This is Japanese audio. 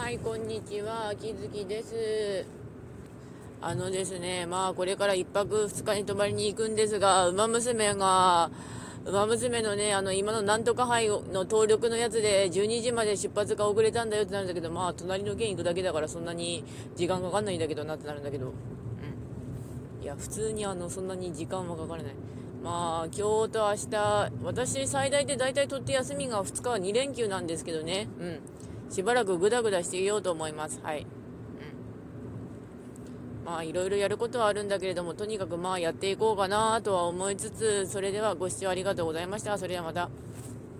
はい、こんにちは、秋月です。あのですね、まあ、これから1泊2日に泊まりに行くんですが、馬娘が、馬娘のね、あの、今のなんとか杯の登録のやつで、12時まで出発が遅れたんだよってなるんだけど、まあ、隣の県行くだけだから、そんなに時間かかんないんだけどなってなるんだけど、うん。いや、普通にあの、そんなに時間はかからない。まあ、今日と明日、私最大で大体取って休みが2日は2連休なんですけどね、うん。しばらくグダグダしていようと思います。はい。うん。まあ、いろいろやることはあるんだけれども、とにかくまあ、やっていこうかなとは思いつつ、それではご視聴ありがとうございました。それではまた。